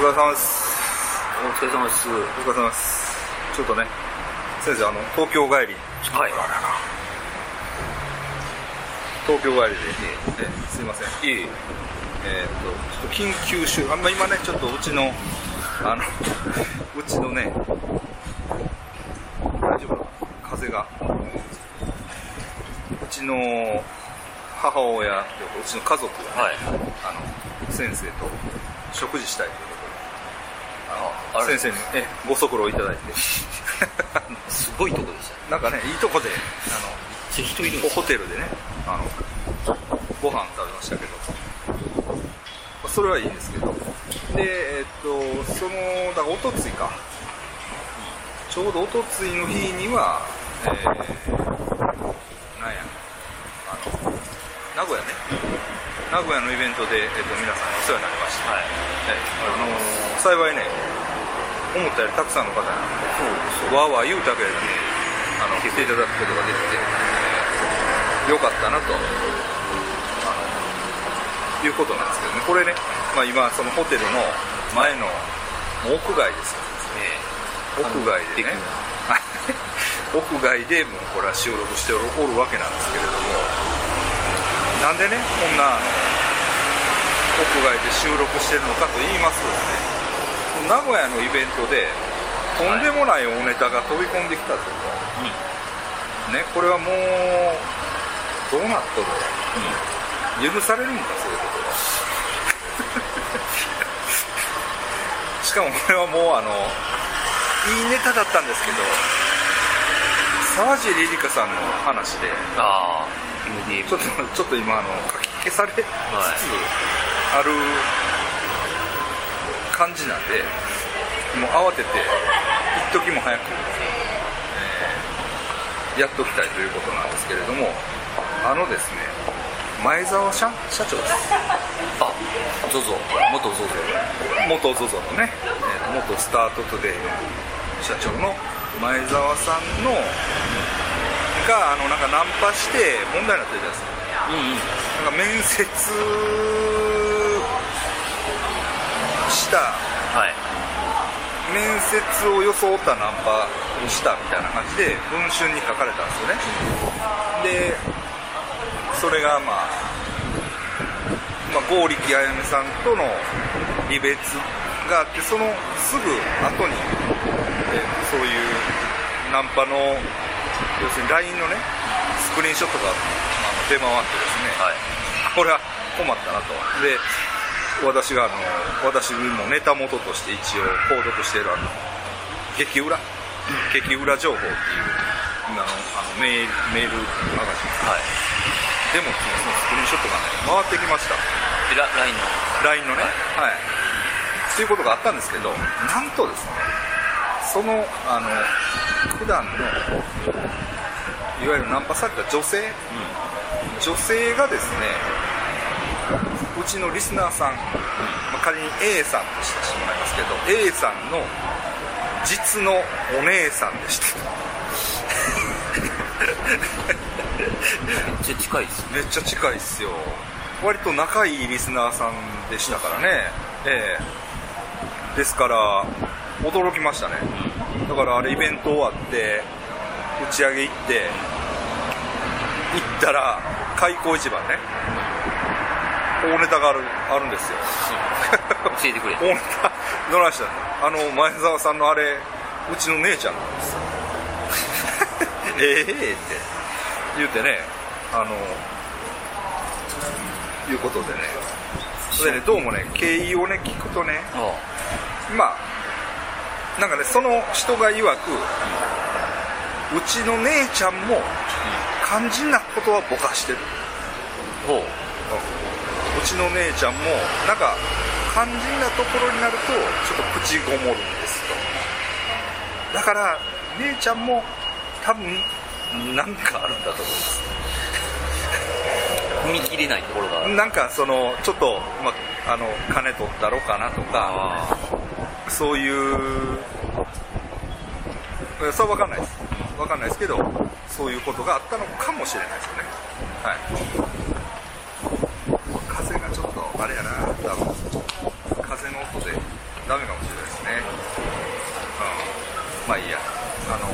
疲れ様ですお疲れ様です。お疲れ様ですちょっとね先生あの東京帰りはい。東京帰りで、ええすいませんいえいえ。えーっとちょっと緊急集あんま今ねちょっとうちのあの うちのね大丈夫風がうちの母親とうちの家族が、ねはい。あの先生と食事したいと先生にえご足労いただいて。すごいとこでした。なんかねいいとこであの人いるホテルでねあのご飯食べましたけど、まあそれはいいんですけど。でえっとそのだからおとついか。ちょうどおとついの日にはえー、なんやあの名古屋ね。名古屋のイベントで、えっと皆さんにお世話になりました、はい。えあの幸いね思ったよりたくさんの方にわーわー言うたけれどもあの来ていただくことができて、えーよかったなとあのいうことなんですけどね。これね、まあ、今そのホテルの前の屋外ですよ。え屋外でね。屋外。でもうこれは収録しておるわけなんですけれどもなんでねこんな屋外で収録してるのかと言いますとですね名古屋のイベントでとんでもない大ネタが飛び込んできたと、ねこれはもうどうなっとる許されるんかそういうことは。しかもこれはもうあのいいネタだったんですけど沢尻エリカさんの話であ。ちょっとちょっと今あの書き消されつつある感じなんでもう慌てて一時も早く、えーやっときたいということなんですけれどもあのですね前澤社社長ですあ、ゾゾ。元ゾゾ。元 ZOZO のねえー元スタートトゥデイの社長の前澤さんのがあのなんかナンパして問題になってるじゃないですかうんうん。なんか面接したはい。面接を装ったナンパをしたみたいな感じで文春に書かれたんですよねでそれがまあ、まあ、剛力あやめさんとの離別があってそのすぐ後に、えーそういうナンパの要するに LINE のねスクリーンショットが出回ってですね、はい。これは困ったなとで私があの私もネタ元として一応購読しているあの激裏？激裏情報っていうあのあのメールメールマガジン。はい。でもそのスクリーンショットがね回ってきました。で、ラ LINE の。LINE のね。はい。っていうことがあったんですけどなんとですねそのあの普段のいわゆるナンパされた女性？女性がですねうちのリスナーさん、まあ、仮に A さんとしてもらいますけど A さんの実のお姉さんでした。めっちゃ近いです。めっちゃ近いっすよ。割と仲いいリスナーさんでしたからね。ええ。ですから驚きましたね。だからあれイベント終わって打ち上げ行って行ったら開口一番ね大ネタがあるあるんですよ。教えてくれ。大ネタどないした？のあの前澤さんのあれうちの姉ちゃんなんですよ。ええって。言ってねあのいうことでね。それでねどうもね経緯をね聞くとねあまあなんかねその人が曰くうちの姉ちゃんも肝心なことはぼかしてる。あ。ほう。うちの姉ちゃんもなんか肝心なところになるとちょっと口ごもるんですと。だから姉ちゃんも多分なんかあるんだと思います。踏み切れないところが。なんかそのちょっと、まあ、あの金取ったろかなとかあそういうえそれは分かんないです。分かんないですけどそういうことがあったのかもしれないですよね。はいあれやな、多分風の音でダメかもしれないですね。うん、まあいいや、あの、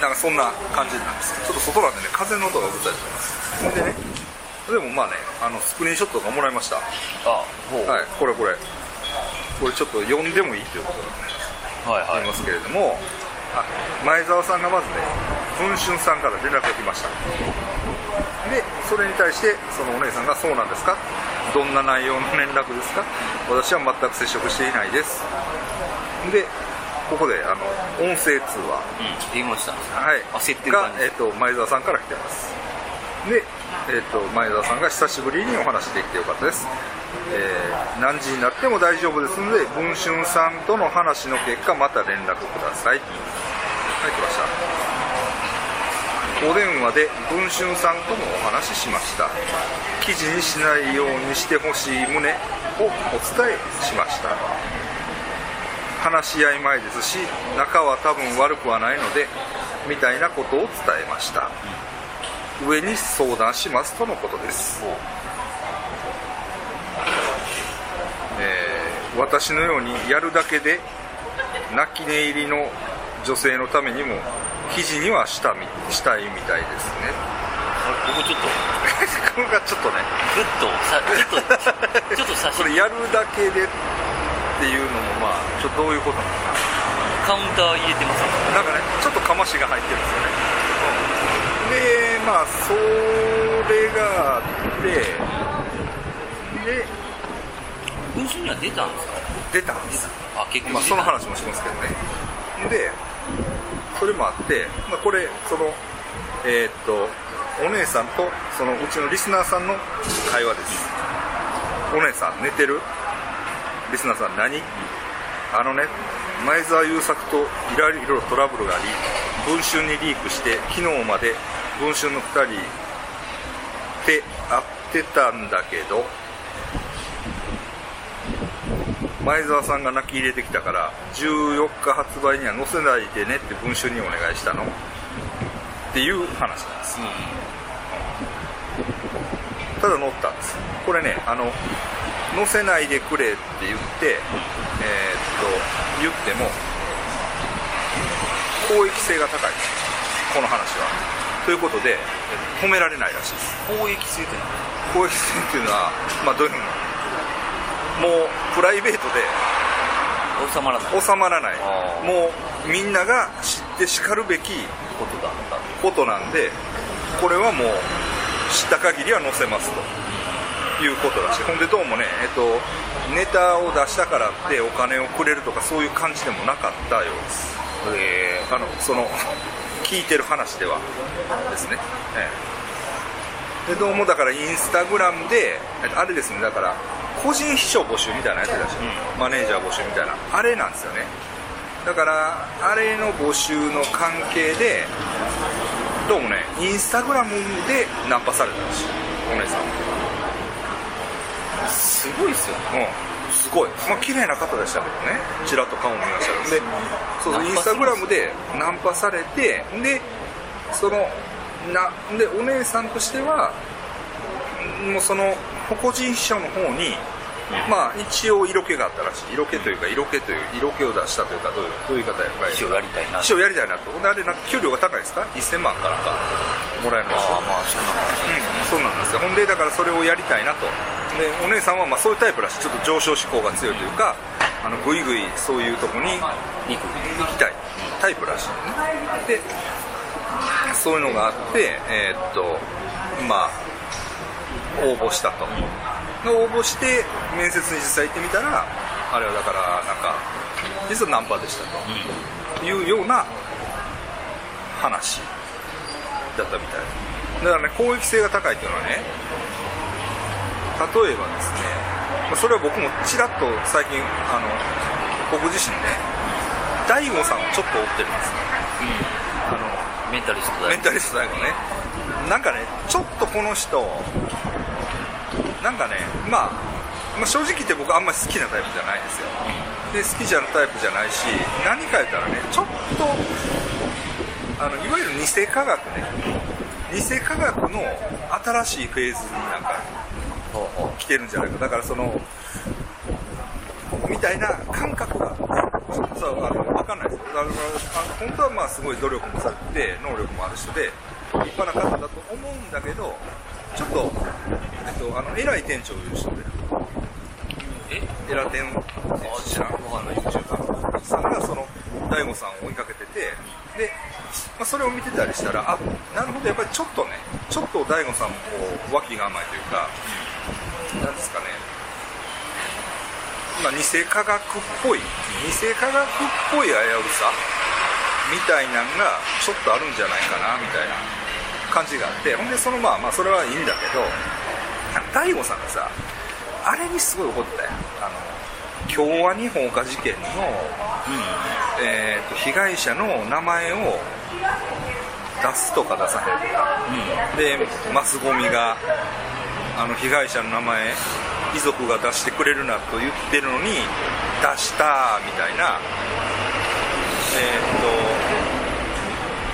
なんかそんな感じなんですちょっと外なんでね、風の音がうるさいちゃいます。でね、でもまあね、あのスクリーンショットがもらいました。あはい、これこれ。これちょっと呼んでもいいということなんで、はいはい、ありますけれども、あ前澤さんがまずね、文春さんから連絡が来ました。でそれに対してそのお姉さんが「そうなんですか?」どんな内容の連絡ですか？私は全く接触していないです。でここであの音声通話。うん。電話したんですねはい、焦ってる感じ。が、えっと前澤さんから来てます。で、えっと前澤さんが久しぶりにお話できてよかったです、えー何時になっても大丈夫ですので文春さんとの話の結果また連絡ください。はい来ましたお電話で文春さんともお話ししました。記事にしないようにしてほしい旨をお伝えしました。話し合い前ですし仲は多分悪くはないのでみたいなことを伝えました。上に相談しますとのことです、えー私のようにやるだけで泣き寝入りの女性のためにも記事にはしたみしたいみたいですね。あれ僕ちょっと。これがちょっとね。グッとさちょっと ちょっと写真。これやるだけでっていうのもまあちょっとどういうことなのか。カウンター入れてますななんかねちょっとかましが入ってるんですよね、でまあそれがあって。で文春には出たんですか？出たんです。あ結局まあ、その話もしますけどね。でそれもあって、まあ、これそのえーっとお姉さんとそのうちのリスナーさんの会話です。お姉さん寝てる？リスナーさん何？あのね前澤友作といろいろトラブルがあり文春にリークして昨日まで文春の2人で会ってたんだけど前澤さんが泣き入れてきたから14日発売には載せないでねって文春にお願いしたの。っていう話なんです。ただ載ったんです。これねあの載せないでくれって言ってえーっと言っても公益性が高い。この話は。ということで止められないらしいです。公益性って公益性っていうのはまあどういうのもうプライベートで何収まらない。収まらない。もうみんなが知ってしかるべきことだことなんでこれはもう知った限りは載せますと。いうことらしい。ほんでどうもねえっとネタを出したからってお金をくれるとかそういう感じでもなかったようです。へあのその聞いてる話では。ですね、ええ。でどうもだからインスタグラムであれですねだから個人秘書募集みたいなやつだし、マネージャー募集みたいな。あれなんですよね。だからあれの募集の関係でどうもねインスタグラムでナンパされたらしい。お姉さん。えすごいっすよね。うん。すごい。まあ綺麗な方でしたけどね。ちらっと顔も見ましたけど。でそうインスタグラムでナンパされてでそのなでお姉さんとしてはもうその個人秘書の方にまあ一応色気があったらしい。色気というか色気という色気を出したというかどういうどういう方やっぱり一応やりたいな秘書やりたいなと。であれなんか給料が高いですか？1000万かなんか。もらえるらしいああまあそんな感じうん、そうなんですよ。ほんでだからそれをやりたいなと。でお姉さんはまあそういうタイプらしい。ちょっと上昇志向が強いというかあのぐいぐいそういうとこに肉行きたいタイプらしい。でそういうのがあってえーっとまあ応募したと。で応募して面接に実際行ってみたらあれはだからなんか実はナンパでしたと。いうような話だったみたい。だからね公益性が高いっていうのはね例えばですねまあそれは僕もちらっと最近あの僕自身ね大悟さんをちょっと追ってるんです。よあのメンタリストだよ。メンタリスト大悟ね。なんかねちょっとこの人なんかね、まあ、まあ正直言って僕あんまり好きなタイプじゃないんですよ。で好きじゃなタイプじゃないし何か言ったらねちょっとあのいわゆる偽科学ね。偽科学の新しいフェーズになんか来てるんじゃないか。だからそのみたいな感覚が、ね、そうあの分かんないです。あのあの本当はまあすごい努力もされて能力もある人で立派な方だと思うんだけどちょっと、と、あの偉い店長をいう人で。え？エラ店知らんわかんない YouTuber さんがその大悟さんを追いかけててで、まあ、それを見てたりしたらあなるほどやっぱりちょっとねちょっと大悟さんもこう脇が甘いというかなんですかね。まあ、偽科学っぽい偽科学っぽい危うさみたいなんがちょっとあるんじゃないかなみたいな感じがあってほんでそのまあまあそれはいいんだけど大悟さんがさあれにすごい怒ってたよあの京アニ放火事件の、えー、と被害者の名前を出すとか出さへんとか、でマスゴミがあの被害者の名前遺族が出してくれるなと言ってるのに出したみたいな。えー、っ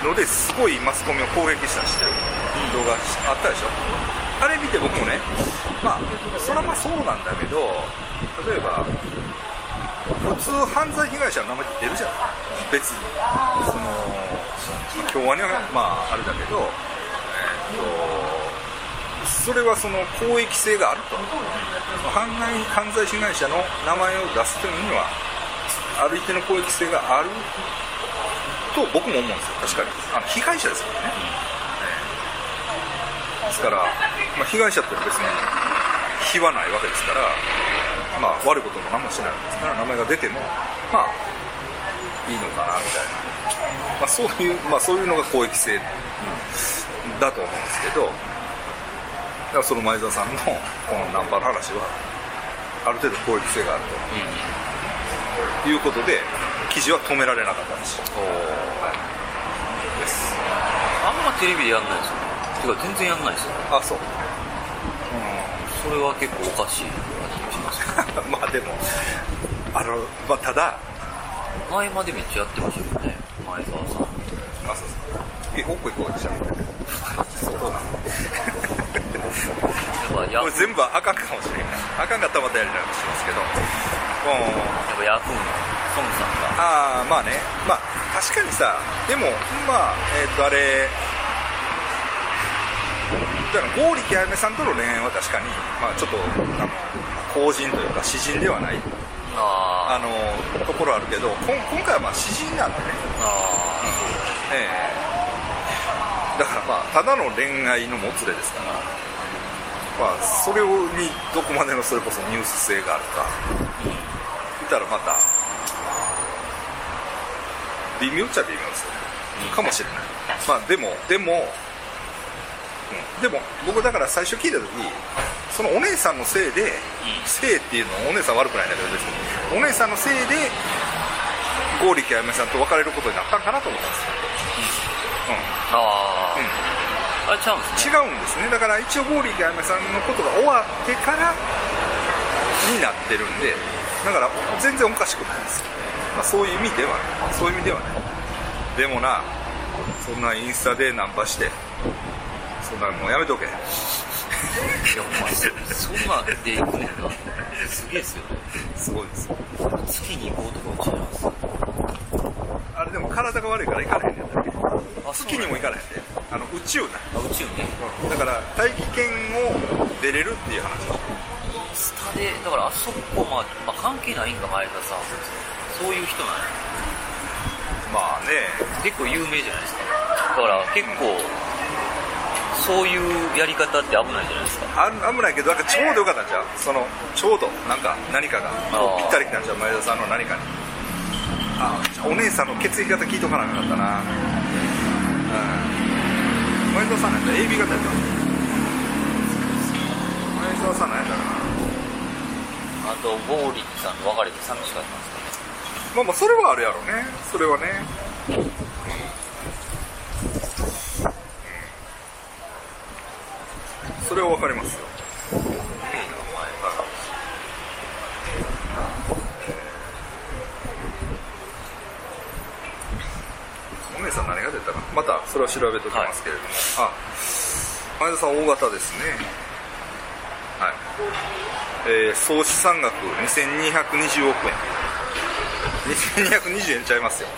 とのですごいマスコミを攻撃したしてる動画あったでしょ？あれ見て僕もねまあそれはまあそうなんだけど例えば普通犯罪被害者の名前って出るじゃん。別に。その京アニはまああれだけどえーっとそれはその公益性があると。犯罪犯罪被害者の名前を出すというにはある一定の公益性があると僕も思うんですよ。確かに。あの被害者ですからね、ですから、まあ、被害者って別に非はないわけですから、まあ、悪いことも何もしないわけですから名前が出てもまあいいのかなみたいな、まあ、そういう、まあ、そういうのが公益性だと思うんですけどだからその前澤さんのこのナンパの話はある程度公益性があると。いうことで記事は止められなかったんです。よ、はい、です。あんまテレビでやんないですよてか全然やんないですよ。あそう。それは結構おかしいします。よ まあでもあの、まあ、ただ前までめっちゃやってましたよね。前澤さん。あそうそう。え奥行こうでしょそうなのやっぱこれ全部あかんかもしれな。いあかんかったらまたやり直しますけど。うん。やっぱヤフーの孫さんが。ああまあね。まあ確かにさでもまあえっ、とあれだから剛力あやめさんとの恋愛は確かに、まあ、ちょっとあの公人というか詩人ではないああのところあるけど今回はまあ詩人なんでね、あええ。だからまあただの恋愛のもつれですから、まあ、それにどこまでのそれこそニュース性があるか。見たらまた微妙っちゃ微妙ですよね。かもしれない。まあでもでも、うん、でも僕だから最初聞いた時そのお姉さんのせいで、せいっていうのはお姉さん悪くないんだけど別に。お姉さんのせいで剛力あやめさんと別れることになったんかなと思ったんですよ、ああうん。うん。ああれちゃうんですね。違うんですね。だから一応剛力あやめさんのことが終わってからになってるんでだから全然おかしくないんですよ、まあ、そういう意味ではね。そういう意味ではね。でもなそんなインスタでナンパしてそんなもうやめとけ。いやお前そそんなんで行くねんな。すげえっすよね。すごいですよ。月に行こうとか違います？あれでも体が悪いから行かれへんねんだけ。あ月にも行かれへんであの宇宙な。あ宇宙ねだから大気圏を出れるっていう話。スタでだからあそこまで、まあ、関係ないんか前田さん。そういう人なんや。まあね。結構有名じゃないですか。だから結構そういうやり方って危ないじゃないですか。あ危ないけどなんかちょうどよかったんちゃう？そのちょうどなんか何かが。ぴったりきたんちゃう？前田さんの何かに。あお姉さんの血液型聞いとかなかったな。うん。前田さんなんやったら AB 型やった前田さんなんやったらな？あとゴーリッさんと別れて寂しかったんですかまあまあそれはあるやろね。それはねれはわかります。よお姉さん何が出たかまたそれは調べておきますけれども、あ前田さん大型ですね。はい。えー総資産額2220億円。2220円ちゃいますよ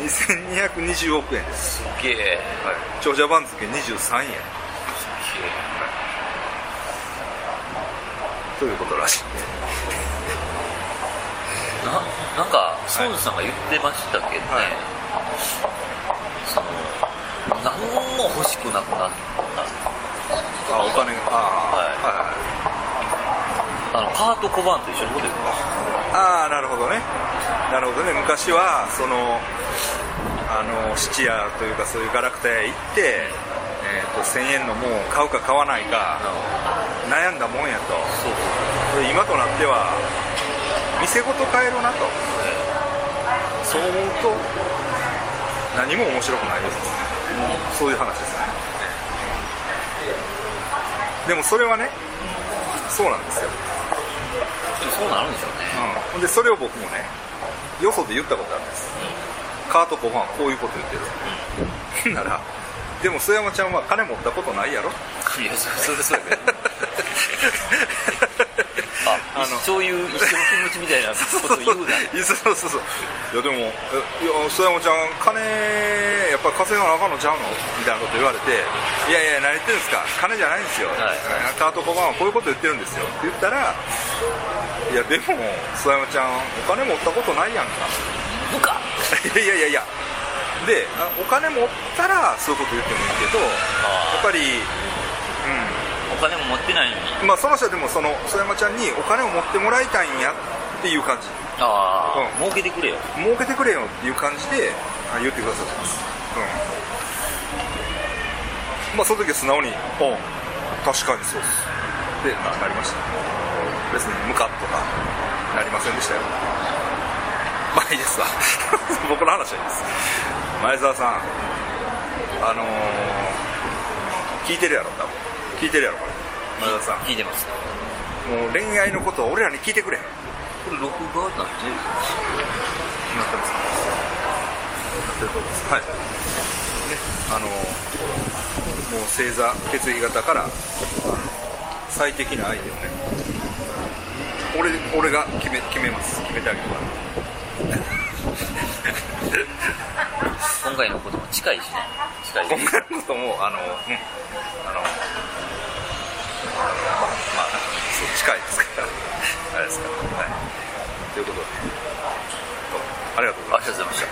2220億円。です、すげえ。はい、長者番付23円。ということらしい。ななんか孫さんが言ってましたけどね、はい。その何も欲しくなくなった。あお金が。ああ、はい、はいはいあのパート・コバーンと一緒のこと言ってましああなるほどね。なるほどね。昔はそのあの質屋というかそういうガラクタ屋行って、えー、と1000円のもんを買うか買わないかた悩んだもんやと。そう今となっては店ごと買えるなと。そう思うと何も面白くないです。そういう話ですね。でもそれはねそうなんですよ、そうなるんでしょうね。うん、でそれを僕もねよそで言ったことあるんです。カート小判はこういうこと言ってるならでも須山ちゃんは金持ったことないやろ。いやそそれそうやけど。ああのそういう一緒の気持ちみたいなこと言うな。そうそうそう。いやでもえいや須山ちゃん金やっぱ稼がなあかんのちゃうの？みたいなこと言われていやいや何言ってるんですか？金じゃないんですよ、はい。カート小判はこういうこと言ってるんですよ。って言ったらいやでも須山ちゃんお金持ったことないやんか。部下 いやいやいや。であお金持ったらそういうこと言ってもいいけどやっぱりお金も持ってないのに。うんまあその人はでもその須山ちゃんにお金を持ってもらいたいんやっていう感じ。ああ、うん。儲けてくれよ。儲けてくれよっていう感じであ言ってくださってます。うん。まあその時は素直に「う。ん。確かにそうです」で、まあ、なりました別にムカッとかなりませんでしたよ。まあいいですわ。僕の話はいいです。前澤さんあのー、聞いてるやろ多分。聞いてるやろこれ。前澤さ聞いてます。んもう恋愛のことを俺らに聞いてくれこれ録画なんてなってますなってる。と思いますはい。ねあのもう星座血液型から最適な相手をね俺俺が決め決めます。決めてあげるから。今回のことも近いしね。近いし今回のこともあの、うん、あのまあまあそう近いですから。あれですから。はい。ということで。ありがとうございました